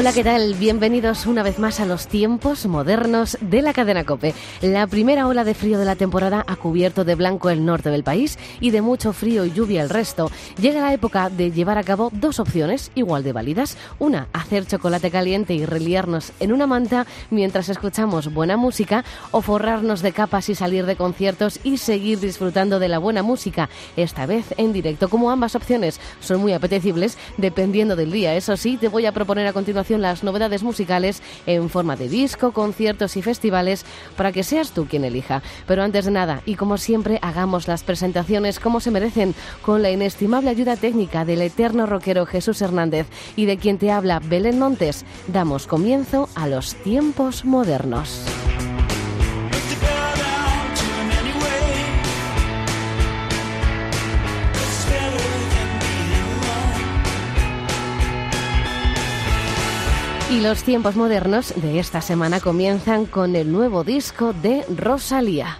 Hola, ¿qué tal? Bienvenidos una vez más a los tiempos modernos de la cadena Cope. La primera ola de frío de la temporada ha cubierto de blanco el norte del país y de mucho frío y lluvia el resto. Llega la época de llevar a cabo dos opciones igual de válidas. Una, hacer chocolate caliente y reliarnos en una manta mientras escuchamos buena música o forrarnos de capas y salir de conciertos y seguir disfrutando de la buena música, esta vez en directo. Como ambas opciones son muy apetecibles, dependiendo del día. Eso sí, te voy a proponer a continuación las novedades musicales en forma de disco, conciertos y festivales para que seas tú quien elija. Pero antes de nada, y como siempre, hagamos las presentaciones como se merecen, con la inestimable ayuda técnica del eterno rockero Jesús Hernández y de quien te habla Belén Montes, damos comienzo a los tiempos modernos. Y los tiempos modernos de esta semana comienzan con el nuevo disco de Rosalía.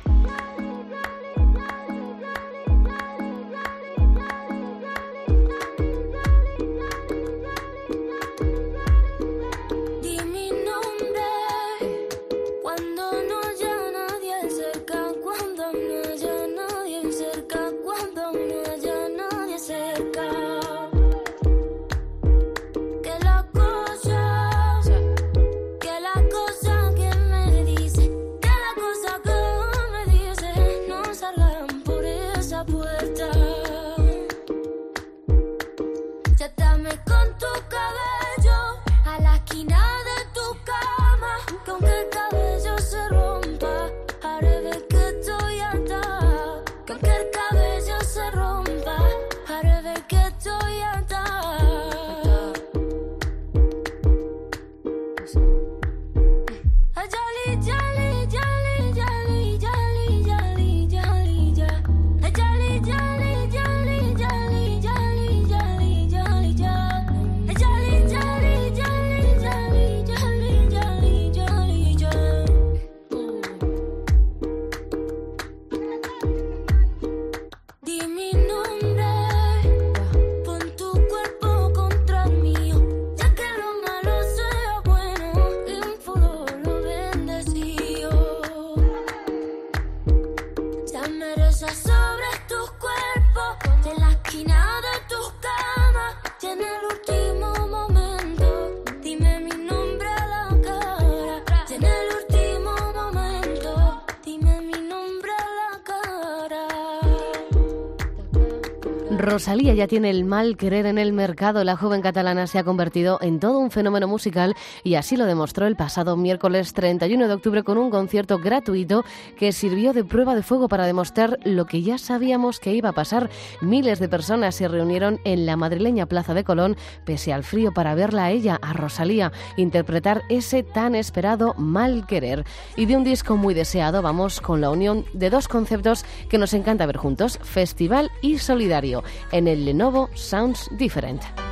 Rosalía ya tiene el mal querer en el mercado. La joven catalana se ha convertido en todo un fenómeno musical y así lo demostró el pasado miércoles 31 de octubre con un concierto gratuito que sirvió de prueba de fuego para demostrar lo que ya sabíamos que iba a pasar. Miles de personas se reunieron en la madrileña Plaza de Colón pese al frío para verla a ella, a Rosalía, interpretar ese tan esperado mal querer. Y de un disco muy deseado vamos con la unión de dos conceptos que nos encanta ver juntos, festival y solidario en el Lenovo Sounds Different.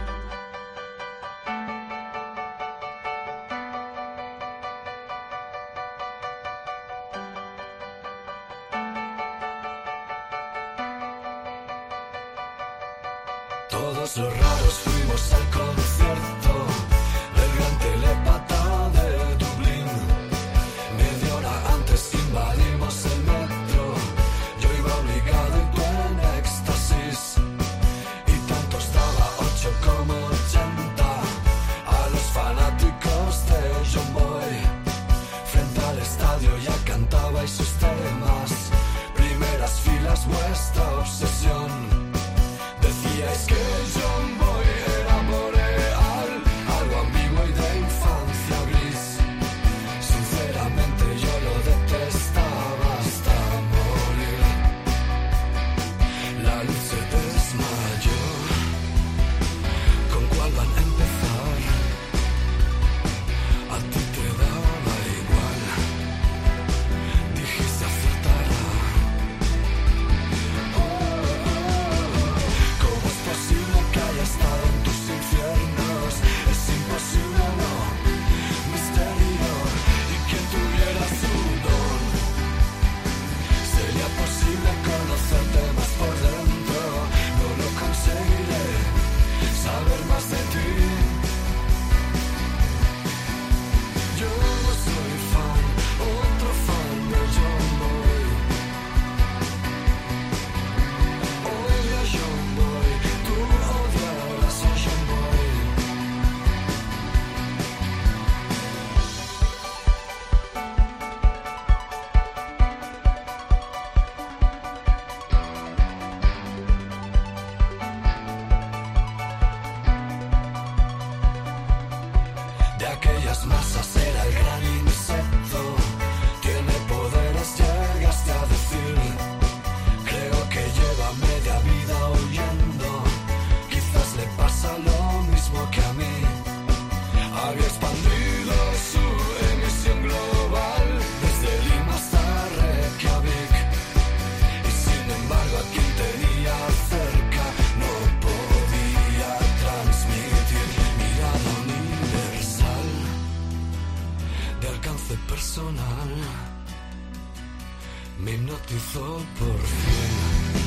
Hipnotizó por fin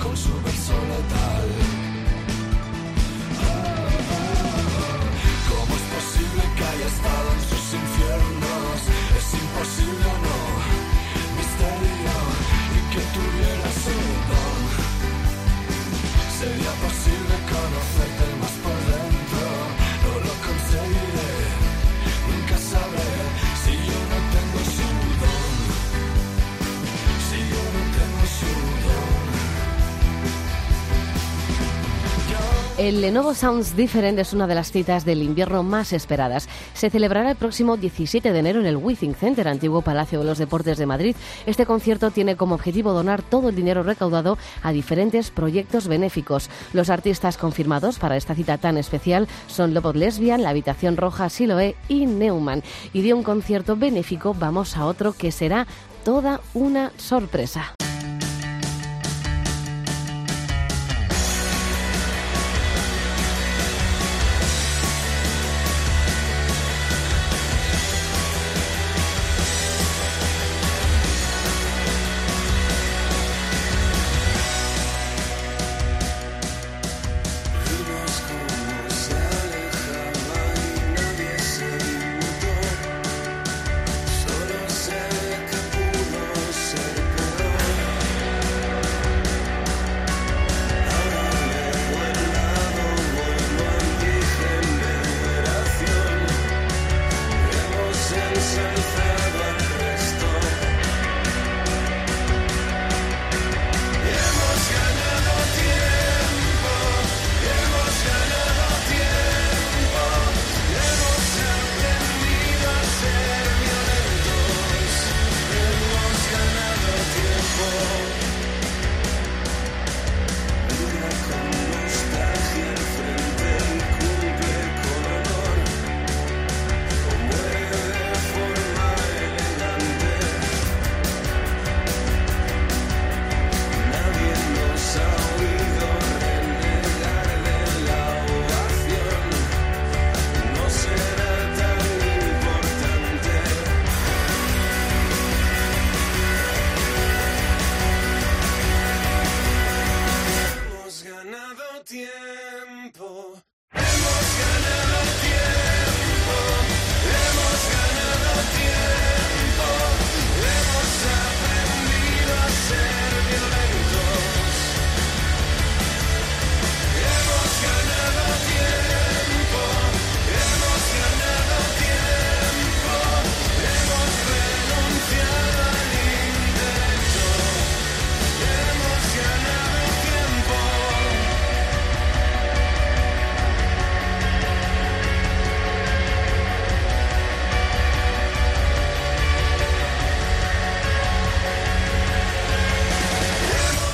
con su verso letal. El Lenovo Sounds Different es una de las citas del invierno más esperadas. Se celebrará el próximo 17 de enero en el Withing Center, antiguo Palacio de los Deportes de Madrid. Este concierto tiene como objetivo donar todo el dinero recaudado a diferentes proyectos benéficos. Los artistas confirmados para esta cita tan especial son Lobot Lesbian, La Habitación Roja, Siloé y Neumann. Y de un concierto benéfico vamos a otro que será toda una sorpresa.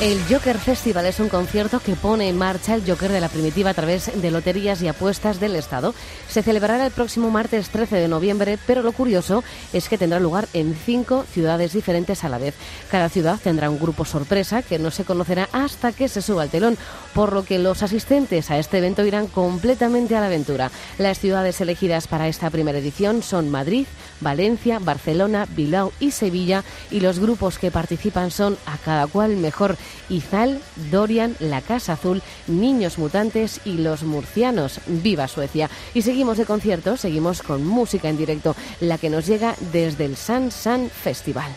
El Joker Festival es un concierto que pone en marcha el Joker de la primitiva a través de loterías y apuestas del Estado. Se celebrará el próximo martes 13 de noviembre, pero lo curioso es que tendrá lugar en cinco ciudades diferentes a la vez. Cada ciudad tendrá un grupo sorpresa que no se conocerá hasta que se suba al telón, por lo que los asistentes a este evento irán completamente a la aventura. Las ciudades elegidas para esta primera edición son Madrid, Valencia, Barcelona, Bilbao y Sevilla, y los grupos que participan son a cada cual mejor Izal, Dorian, La Casa Azul, Niños Mutantes y Los Murcianos. ¡Viva Suecia! Y seguimos de concierto, seguimos con música en directo, la que nos llega desde el San San Festival.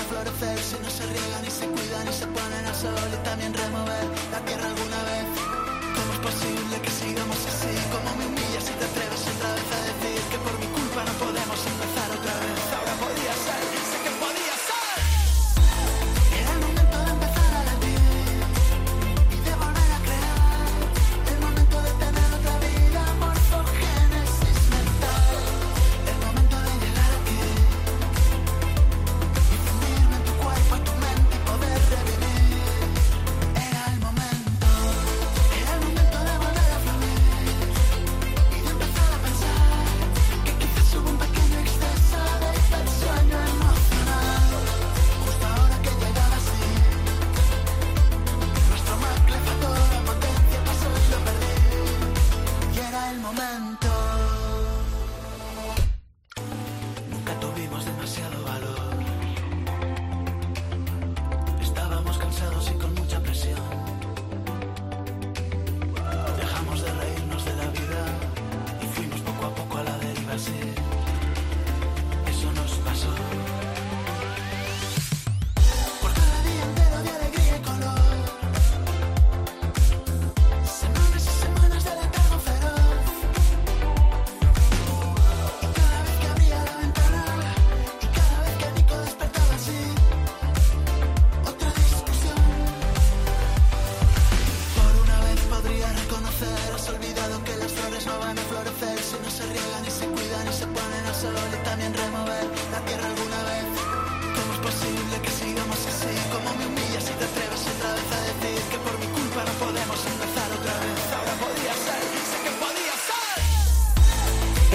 No florecer si no se riegan y se cuidan y se ponen al sol y también remover la tierra alguna vez. ¿Cómo es posible que sigamos?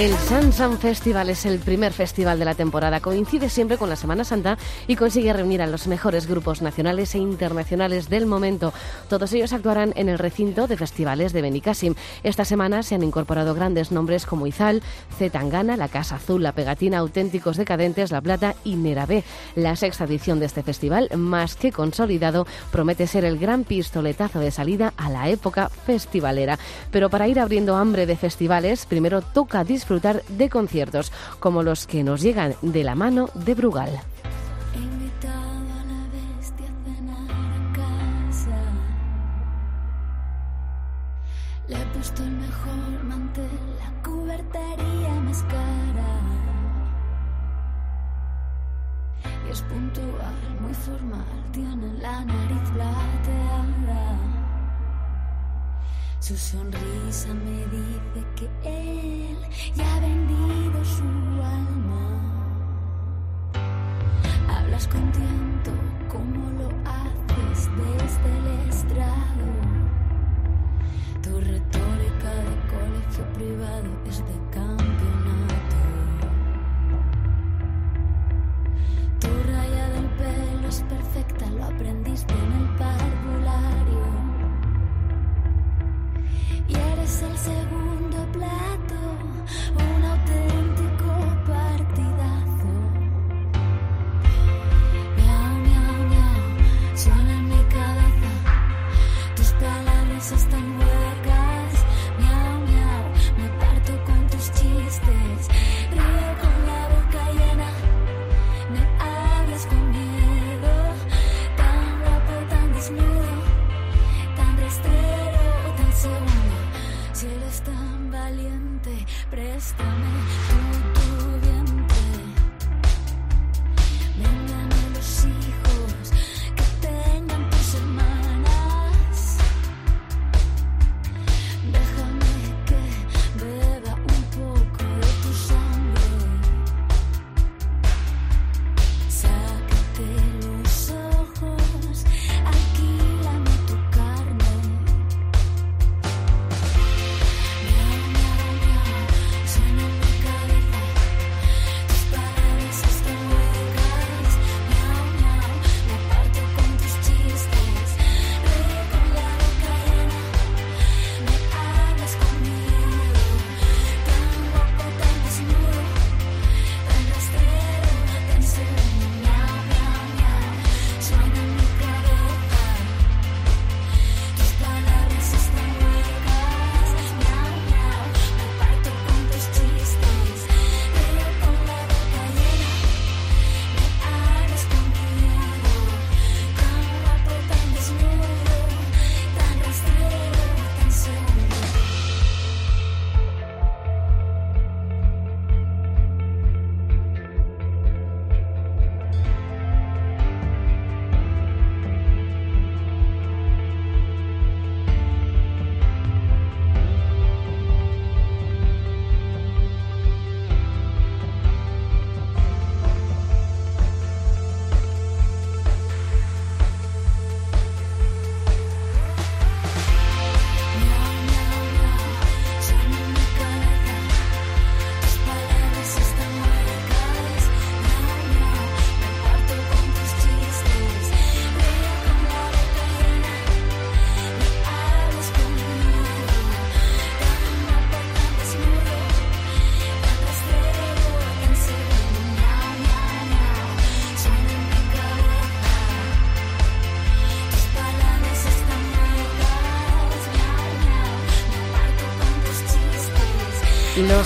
El Sansan Festival es el primer festival de la temporada. Coincide siempre con la Semana Santa y consigue reunir a los mejores grupos nacionales e internacionales del momento. Todos ellos actuarán en el recinto de festivales de Benicassim. Esta semana se han incorporado grandes nombres como Izal, Z Tangana, La Casa Azul, La Pegatina, Auténticos Decadentes, La Plata y Nerabé. La sexta edición de este festival, más que consolidado, promete ser el gran pistoletazo de salida a la época festivalera. Pero para ir abriendo hambre de festivales, primero toca disfrutar de conciertos como los que nos llegan de la mano de Brugal. El mejor mantel, la cubertería más cara. Y es puntual, muy formal, tiene la nariz plateada. Su sonrisa me dice que él ya ha vendido su alma. Hablas con tiento como lo haces desde el estrado. Tu de colegio privado es de campeonato. Tu raya del pelo es perfecta, lo aprendiste en el parvulario. Y eres el segundo plato,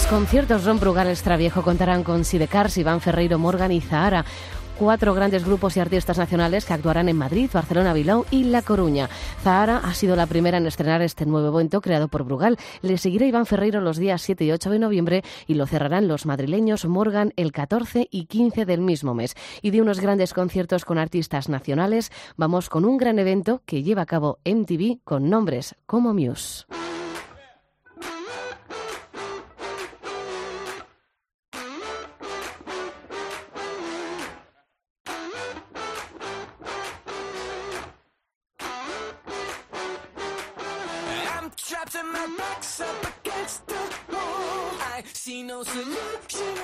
conciertos Ron Brugal Extraviejo contarán con Sidecars, Iván Ferreiro, Morgan y Zahara cuatro grandes grupos y artistas nacionales que actuarán en Madrid, Barcelona, Bilbao y La Coruña. Zahara ha sido la primera en estrenar este nuevo evento creado por Brugal. Le seguirá Iván Ferreiro los días 7 y 8 de noviembre y lo cerrarán los madrileños Morgan el 14 y 15 del mismo mes. Y de unos grandes conciertos con artistas nacionales, vamos con un gran evento que lleva a cabo MTV con nombres como Muse. My back's up against the wall. I see no solution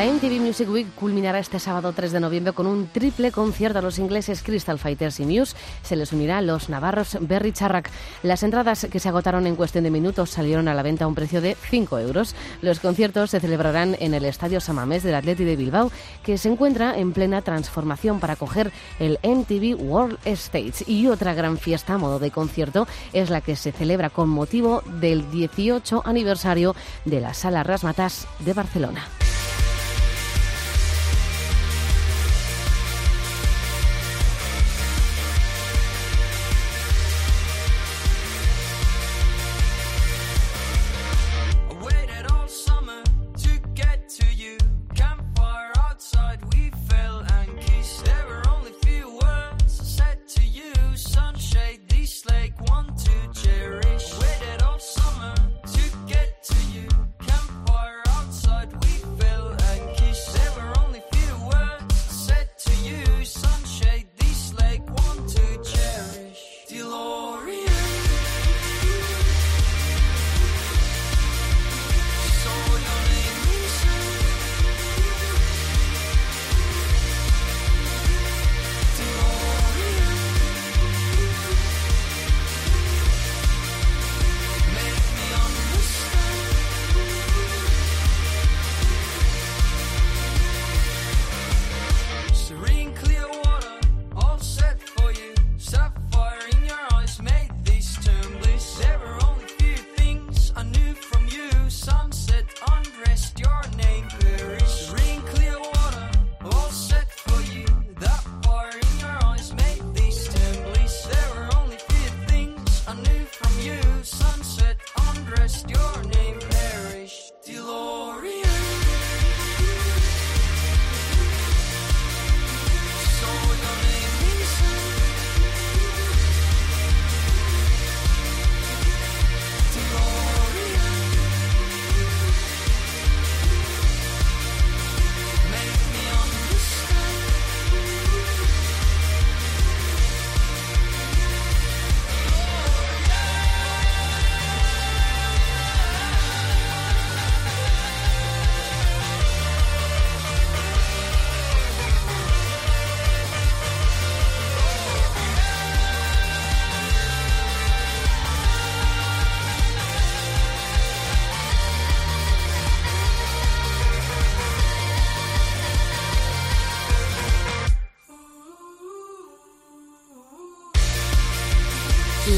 La MTV Music Week culminará este sábado 3 de noviembre con un triple concierto a los ingleses Crystal Fighters y Muse. Se les unirá a los navarros Berry Charrac. Las entradas que se agotaron en cuestión de minutos salieron a la venta a un precio de 5 euros. Los conciertos se celebrarán en el Estadio Samamés del Atleti de Bilbao, que se encuentra en plena transformación para acoger el MTV World Stage. Y otra gran fiesta a modo de concierto es la que se celebra con motivo del 18 aniversario de la Sala Rasmatas de Barcelona.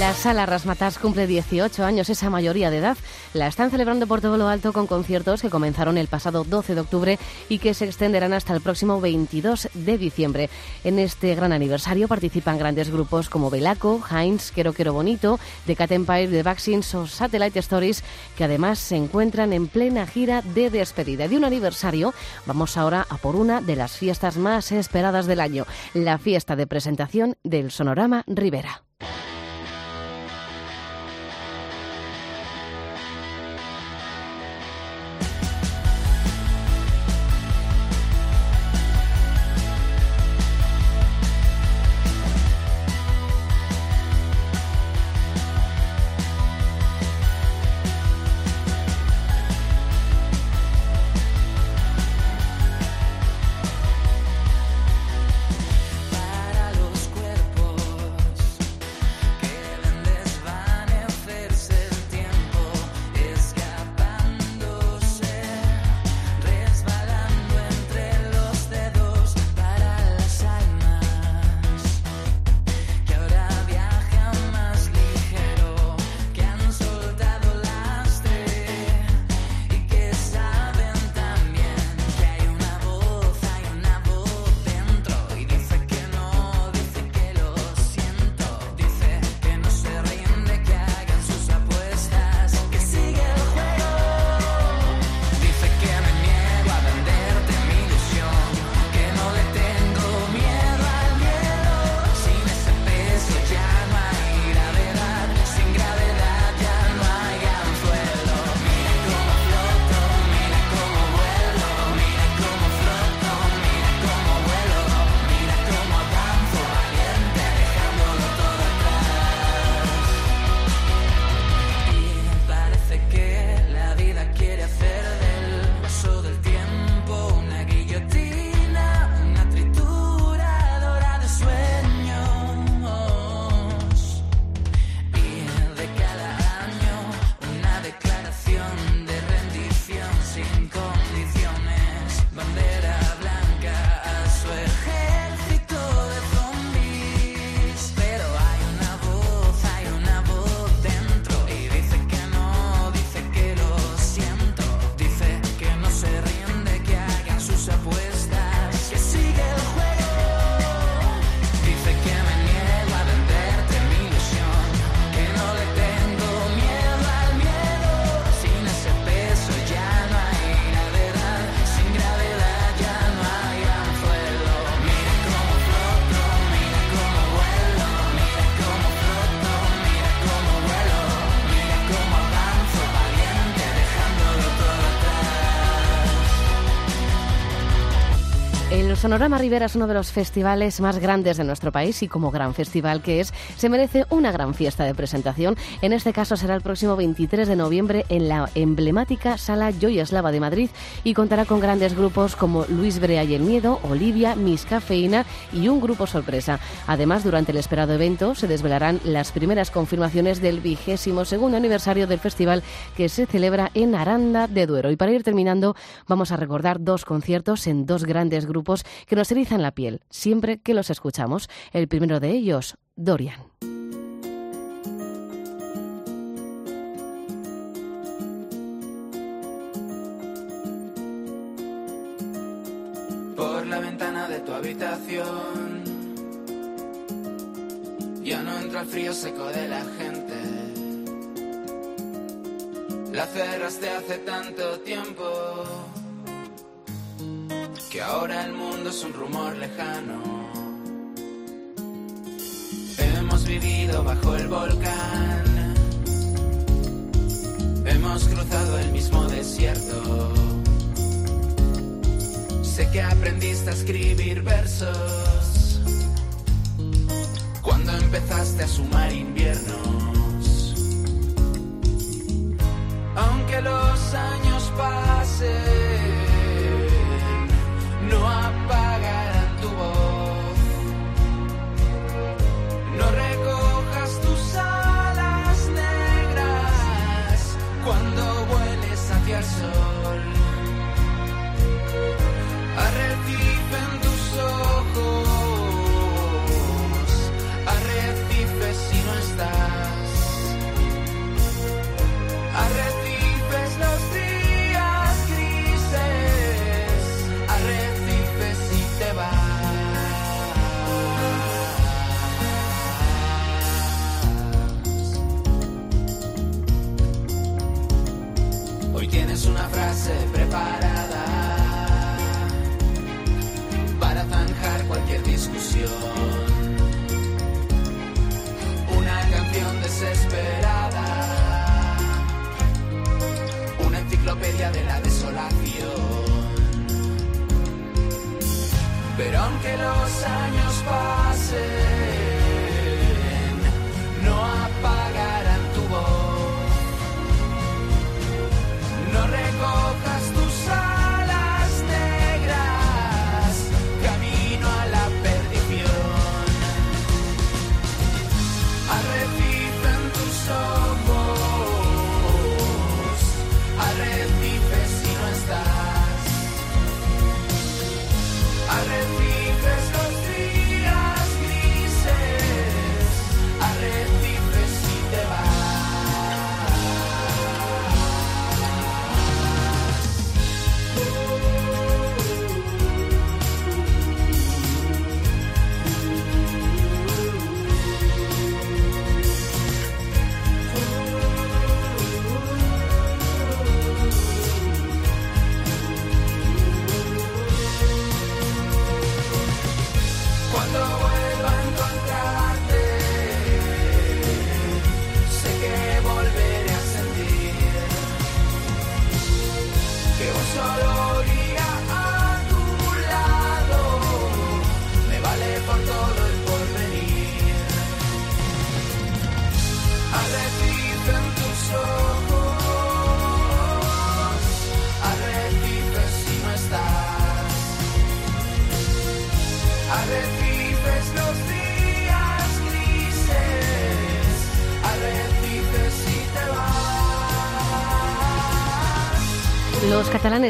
La Sala Rasmatas cumple 18 años, esa mayoría de edad. La están celebrando por todo lo alto con conciertos que comenzaron el pasado 12 de octubre y que se extenderán hasta el próximo 22 de diciembre. En este gran aniversario participan grandes grupos como Belaco, Heinz, Quero Quero Bonito, The Cat Empire, The Vaccines o Satellite Stories, que además se encuentran en plena gira de despedida. De un aniversario, vamos ahora a por una de las fiestas más esperadas del año, la fiesta de presentación del Sonorama Rivera. Sonorama Rivera es uno de los festivales más grandes de nuestro país y como gran festival que es, se merece una gran fiesta de presentación. En este caso será el próximo 23 de noviembre en la emblemática Sala Joyeslava de Madrid y contará con grandes grupos como Luis Brea y el Miedo, Olivia, Miss Cafeína y un grupo sorpresa. Además, durante el esperado evento se desvelarán las primeras confirmaciones del vigésimo segundo aniversario del festival que se celebra en Aranda de Duero. Y para ir terminando, vamos a recordar dos conciertos en dos grandes grupos que nos erizan la piel siempre que los escuchamos. El primero de ellos, Dorian. por la ventana de tu habitación. Ya no entra el frío seco de la gente. La cerraste hace tanto tiempo que ahora el mundo es un rumor lejano. Hemos vivido bajo el volcán. Hemos cruzado el mismo desierto. Sé que aprendiste a escribir versos cuando empezaste a sumar inviernos. Aunque los años pasen, so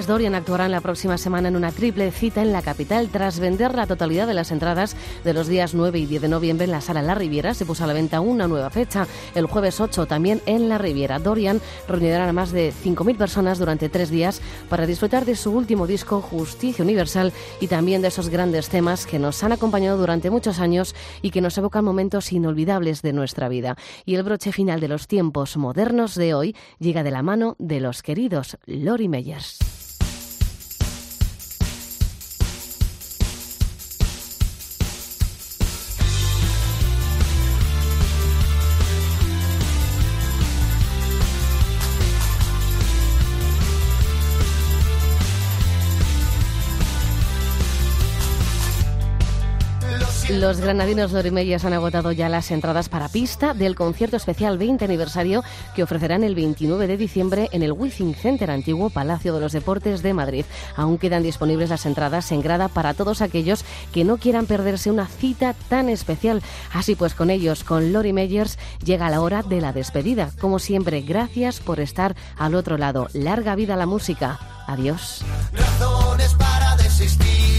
Dorian actuarán la próxima semana en una triple cita en la capital tras vender la totalidad de las entradas de los días 9 y 10 de noviembre en la sala La Riviera. Se puso a la venta una nueva fecha, el jueves 8 también en La Riviera. Dorian reunirá a más de 5.000 personas durante tres días para disfrutar de su último disco Justicia Universal y también de esos grandes temas que nos han acompañado durante muchos años y que nos evocan momentos inolvidables de nuestra vida. Y el broche final de los tiempos modernos de hoy llega de la mano de los queridos Lori Meyers. Los granadinos Lorimellas han agotado ya las entradas para pista del concierto especial 20 aniversario que ofrecerán el 29 de diciembre en el Wizzing Center, antiguo Palacio de los Deportes de Madrid. Aún quedan disponibles las entradas en grada para todos aquellos que no quieran perderse una cita tan especial. Así pues, con ellos, con Lori Meyers, llega la hora de la despedida. Como siempre, gracias por estar al otro lado. Larga vida la música. Adiós. razones para desistir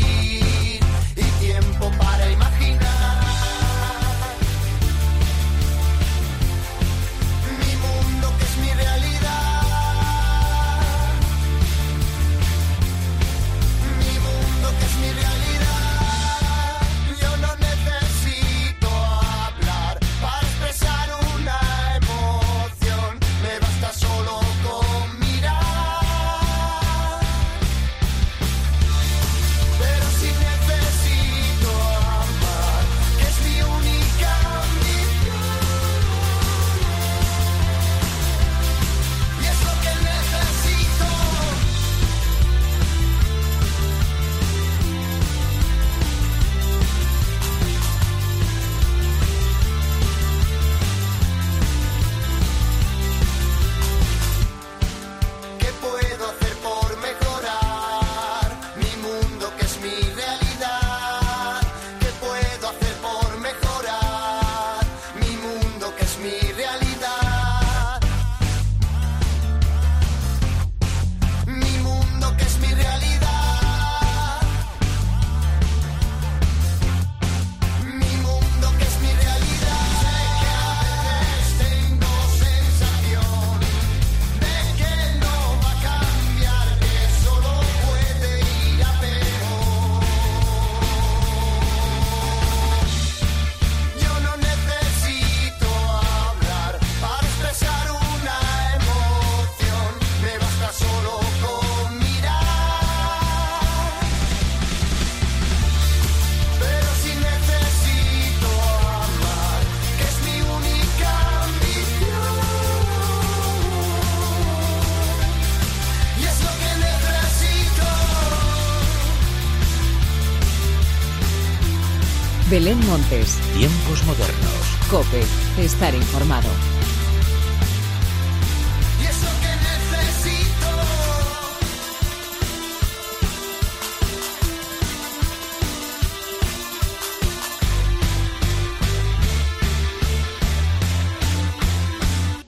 estar informado.